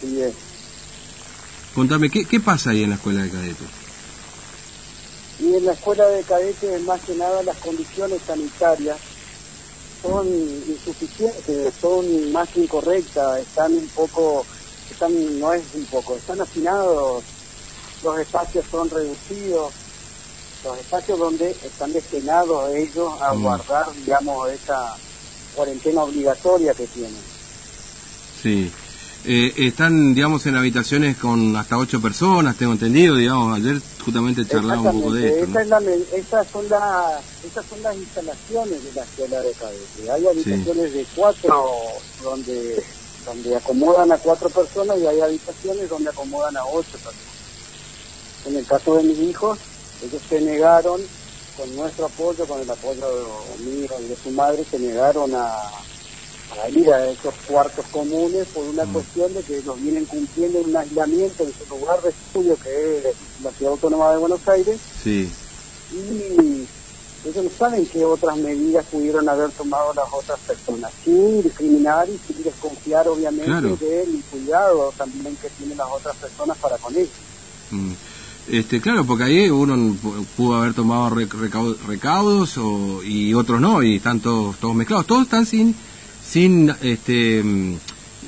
pibes. Contame, ¿qué, ¿qué pasa ahí en la escuela de cadetes? Y en la escuela de cadetes, más que nada, las condiciones sanitarias son insuficientes, son más que incorrectas, están un poco, están, no es un poco, están afinados, los espacios son reducidos, los espacios donde están destinados ellos a Mm. guardar, digamos, esa cuarentena obligatoria que tienen. Sí. Eh, están, digamos, en habitaciones con hasta ocho personas, tengo entendido, digamos, ayer justamente charlaba un poco de esto. Esa ¿no? es la esas, son las, esas son las instalaciones de la escuela de cadete. Hay habitaciones de cuatro donde, donde acomodan a cuatro personas y hay habitaciones donde acomodan a ocho personas. En el caso de mis hijos, ellos se negaron, con nuestro apoyo, con el apoyo mío y de su madre, se negaron a, a ir a esos cuartos comunes por una Mm. cuestión de que los vienen cumpliendo en un aislamiento en su lugar de estudio, que es la Ciudad Autónoma de Buenos Aires, Sí. y ellos no saben qué otras medidas pudieron haber tomado las otras personas, sin discriminar y sin desconfiar obviamente Claro. del cuidado también que tienen las otras personas para con ellos. Mm. Este, claro, porque ahí uno pu- pudo haber tomado rec- recau- recaudos o, y otros no, y están todos, todos mezclados. Todos están sin, sin, este, mm,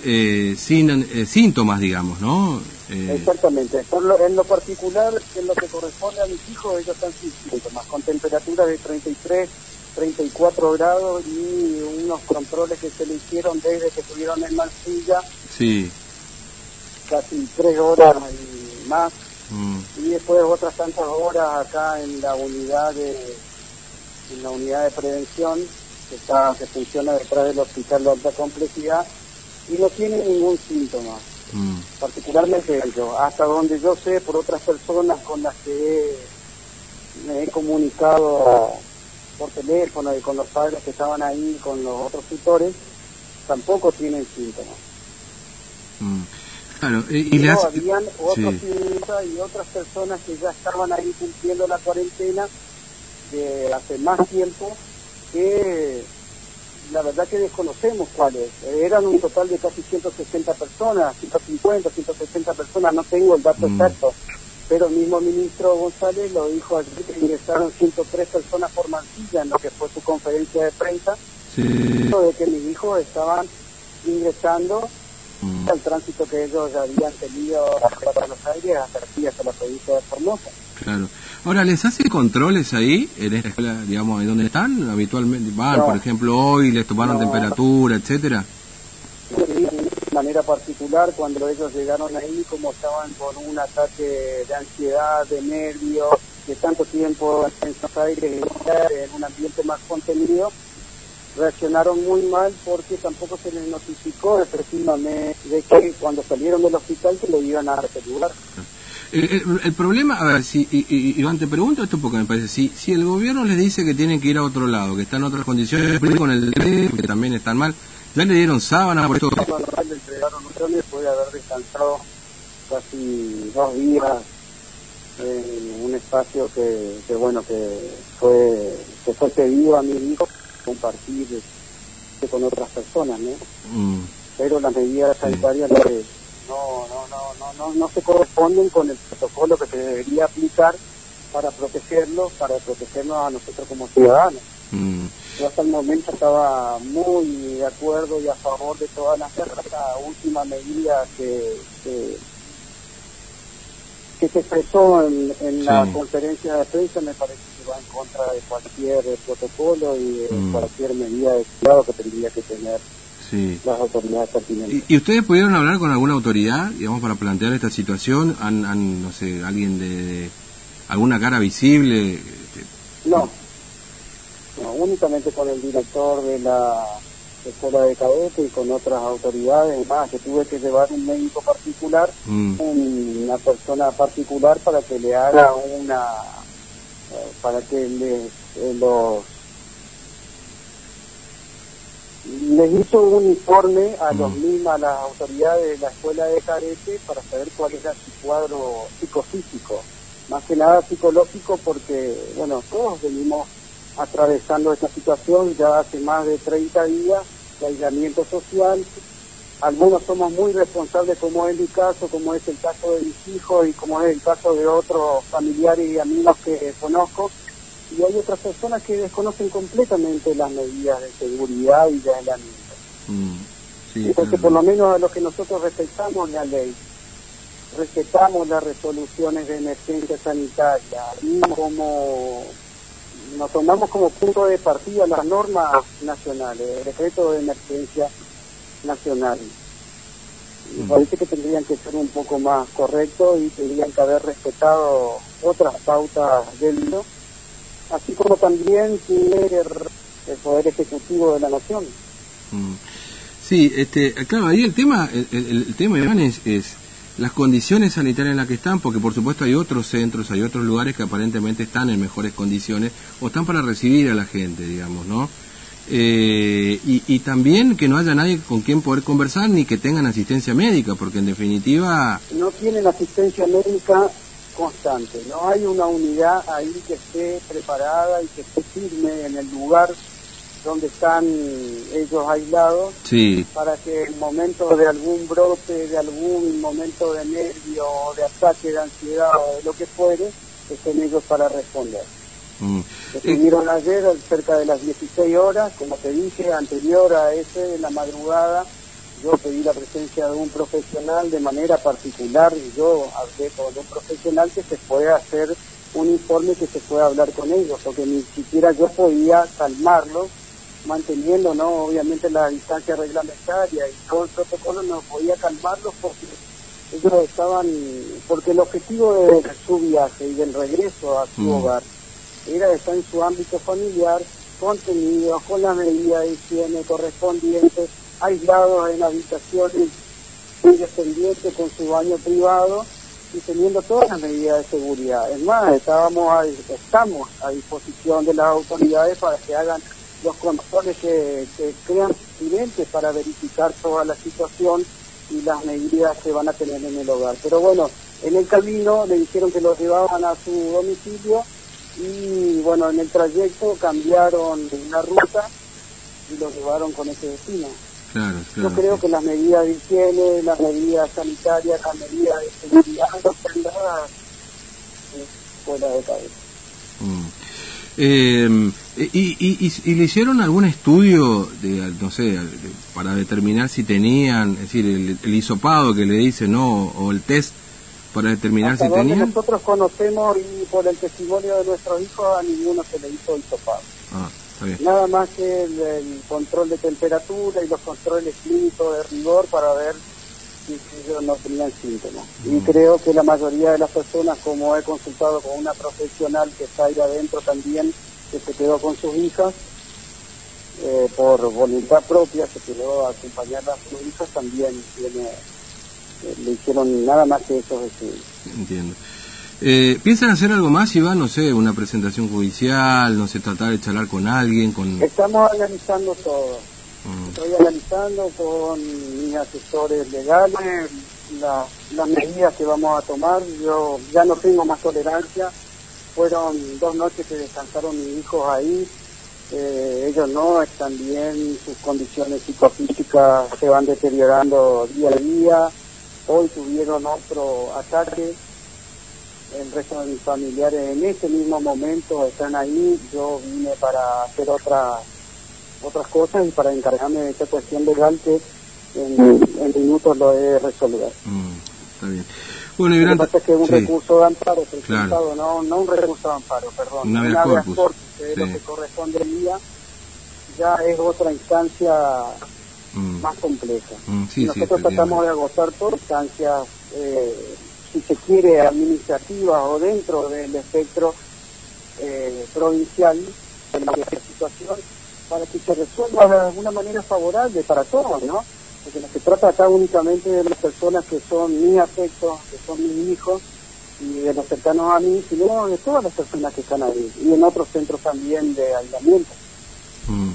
eh, sin eh, síntomas, digamos, ¿no? Eh, Exactamente. Por lo- en lo particular, en lo que corresponde a mis hijos, ellos están sin síntomas, con temperaturas de 33, 34 grados y unos controles que se le hicieron desde que estuvieron en Mansilla, sí. casi tres horas y más. Mm. y después otras tantas horas acá en la unidad de en la unidad de prevención que está que funciona detrás del hospital de alta complejidad y no tiene ningún síntoma Mm. particularmente yo hasta donde yo sé por otras personas con las que he- me he comunicado por teléfono y con los padres que estaban ahí con los otros tutores tampoco tienen síntomas Mm. Claro, y le hace... habían otros Sí. y otras personas que ya estaban ahí cumpliendo la cuarentena de hace más tiempo que la verdad que desconocemos cuáles. Eran un total de casi 160 personas, 150, 160 personas, no tengo el dato Mm. exacto. Pero el mismo ministro González lo dijo ayer que ingresaron 103 personas por Mansilla en lo que fue su conferencia de prensa, Sí. de que mis hijos estaban ingresando Mm. el tránsito que ellos habían tenido hasta Buenos Aires hasta aquí, hasta la provincia de Formosa. Claro. Ahora, ¿les hace controles ahí, en esta escuela, digamos, en donde están habitualmente? Van, No. por ejemplo, hoy les tomaron No. temperatura, etcétera. De manera particular, cuando ellos llegaron ahí, como estaban con un ataque de ansiedad, de nervios, de tanto tiempo en Buenos Aires, en un ambiente más contenido, reaccionaron muy mal porque tampoco se les notificó efectivamente de que cuando salieron del hospital que lo iban a retelular. El, el- el problema, a ver, si, y- y- Iván, te pregunto esto porque me parece, si, si el gobierno les dice que tienen que ir a otro lado, que están en otras condiciones, con el que también están mal, ya le dieron sábana por esto. Cuando le entregaron un después de haber descansado casi dos días en un espacio que, que bueno que fue que fue pedido a mi hijo compartir con otras personas no Mm, pero las medidas sanitarias no, se- no, no, no, no, no, no se corresponden con el protocolo que se debería aplicar para protegerlo, para protegernos a nosotros como ciudadanos. mm, Yo hasta el momento estaba muy de acuerdo y a favor de todas las esta última medida que, que, que se expresó en, en la conferencia de prensa me parece que va en contra de cualquier protocolo y de Mm. cualquier medida de cuidado que tendría que tener sí. las autoridades pertinentes. ¿Y, y ustedes pudieron hablar con alguna autoridad, digamos, para plantear esta situación? ¿Han, han, no sé, alguien de, de alguna cara visible? Este, No, no, únicamente con el director de la escuela de cadete y con otras autoridades, más que tuve que llevar un médico particular, mm, una persona particular para que le haga una, eh, para que les, eh, los les hizo un informe a los Mm. mismos, a las autoridades de la escuela de cadete para saber cuál era su cuadro psicofísico, más que nada psicológico porque, bueno, todos venimos atravesando esta situación ya hace más de 30 días de aislamiento social, algunos somos muy responsables, como es mi caso, como es el caso de mis hijos y como es el caso de otros familiares y amigos que conozco. Y hay otras personas que desconocen completamente las medidas de seguridad y de aislamiento. Mm, Entonces, por lo menos a los que nosotros respetamos la ley, respetamos las resoluciones de emergencia sanitaria y como nos tomamos como punto de partida las normas nacionales, el decreto de emergencia nacional. Me parece que tendrían que ser un poco más correctos y tendrían que haber respetado otras pautas del mundo, así como también el poder ejecutivo de la nación. Mm. Sí, este, claro, ahí el tema, el, el, tema, Iván, es, es las condiciones sanitarias en las que están, porque por supuesto hay otros centros, hay otros lugares que aparentemente están en mejores condiciones o están para recibir a la gente, digamos, ¿no? Eh, y, también que no haya nadie con quien poder conversar ni que tengan asistencia médica, porque en definitiva... No tienen asistencia médica constante, no hay una unidad ahí que esté preparada y que esté firme en el lugar donde están ellos aislados para que en momento de algún brote, de algún momento de nervio, de ataque de ansiedad o de lo que fuere, estén ellos para responder. Mm. Estuvieron ayer cerca de las 16 horas, como te dije, anterior a ese, en la madrugada, yo pedí la presencia de un profesional de manera particular y yo hablé con un profesional que se pueda hacer un informe que se pueda hablar con ellos, porque ni siquiera yo podía calmarlos, manteniendo, ¿no? Obviamente la distancia reglamentaria y todo el protocolo no podía calmarlos porque ellos estaban, porque el objetivo de su viaje y del regreso a su mm. hogar era estar en su ámbito familiar, contenido, con las medidas de higiene correspondientes, aislados en habitaciones independientes con su baño privado y teniendo todas las medidas de seguridad. Es más, estábamos estamos a disposición de las autoridades para que hagan los controles que, crean accidentes para verificar toda la situación y las medidas que van a tener en el hogar. Pero bueno, en el camino le dijeron que los llevaban a su domicilio y bueno, en el trayecto cambiaron la ruta y lo llevaron con ese destino. Yo creo que las medidas de higiene, las medidas sanitarias, las medidas de seguridad no están dadas fuera de cabeza. Mm. Eh, y, y, y, le hicieron algún estudio, de, no sé, para determinar si tenían, es decir, el, el hisopado que le dicen, ¿no? O el test para determinar si tenían? Nosotros conocemos y por el testimonio de nuestros hijos a ninguno se le hizo hisopado. Ah, Nada más que el, control de temperatura y los controles clínicos de rigor para ver si ellos no tenían síntomas. Y mm. creo que la mayoría de las personas, como he consultado con una profesional que está ahí adentro también, que se quedó con sus hijas, eh, por voluntad propia, se quedó a acompañar a sus hijas, también tiene le hicieron nada más que esos estudios. Entiendo. Eh, ¿Piensan hacer algo más, Iván? No sé, una presentación judicial, no sé, tratar de charlar con alguien, con... Estamos analizando todo. Mm. Estoy analizando con mis asesores legales las medidas que vamos a tomar. Yo ya no tengo más tolerancia. Fueron dos noches que descansaron mis hijos ahí. Eh, ellos no están bien, sus condiciones psicofísicas se van deteriorando día a día Hoy tuvieron otro ataque, el resto de mis familiares en ese mismo momento están ahí, yo vine para hacer otras otras cosas y para encargarme de esta cuestión legal que en, minutos lo he de resolver. Mm, está bien. Bueno, y Lo que pasa es que un recurso de amparo presentado, no, no un recurso de amparo, perdón, una, una corpus, que es lo que corresponde al día, ya es otra instancia Mm. más compleja. Mm, Nosotros tratamos de agotar todas instancias, eh, si se quiere, administrativas o dentro del espectro eh, provincial de la situación para que se resuelva de alguna manera favorable para todos, ¿no? Porque no se trata acá únicamente de las personas que son mis afectos, que son mis hijos, y de los cercanos a mí, sino de todas las personas que están ahí, y en otros centros también de aislamiento. Mm.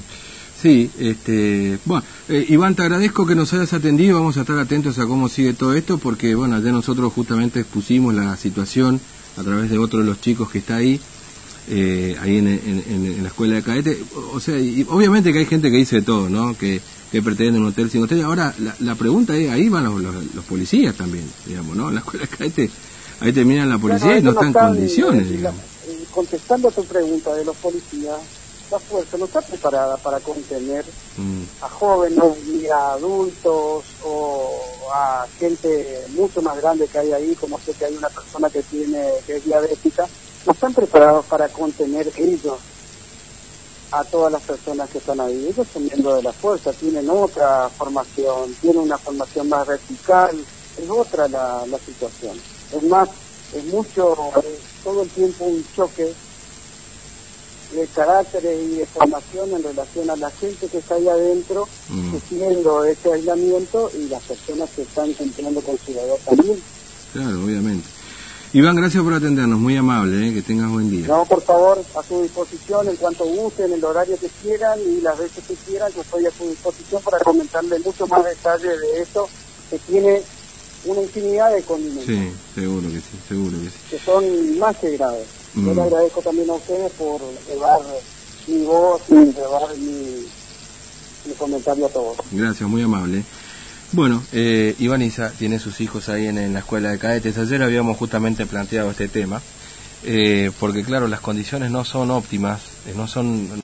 Sí, este, bueno, eh, Iván, te agradezco que nos hayas atendido, vamos a estar atentos a cómo sigue todo esto, porque bueno, ayer nosotros justamente expusimos la situación a través de otro de los chicos que está ahí, eh, ahí en, la escuela de cadete. O sea, y obviamente que hay gente que dice de todo, ¿no? Que, que pretende un hotel sin hotel. Ahora, la, pregunta es, ahí van los, policías también, digamos, ¿no? En la escuela de cadete, ahí terminan la policía y no están en condiciones, digamos. Contestando a tu pregunta de los policías, la fuerza no está preparada para contener mm. a jóvenes ni a adultos o a gente mucho más grande que hay ahí, como sé que hay una persona que tiene que es diabética, no están preparados para contener ellos a todas las personas que están ahí. Ellos son miembros de la fuerza, tienen otra formación, tienen una formación más vertical, es otra la, la situación. Es más, es mucho, todo el tiempo un choque de carácter y de formación en relación a la gente que está ahí adentro, mm. sufriendo ese aislamiento y las personas que están cumpliendo con su deber también. Claro, obviamente. Iván, gracias por atendernos, muy amable, ¿eh? que tengas buen día. No, por favor, a su disposición en cuanto gusten, el horario que quieran y las veces que quieran, yo estoy a su disposición para comentarle mucho más detalle de esto, que tiene una infinidad de condimentos. Sí, seguro que sí, seguro que sí. Que son más que graves. Yo le mm. agradezco también a ustedes por llevar mi voz y llevar mi, mi comentario a todos. Gracias, muy amable. Bueno, eh, Ivaniza tiene sus hijos ahí en, la escuela de cadetes. Ayer habíamos justamente planteado este tema, eh, porque claro, las condiciones no son óptimas, eh, no son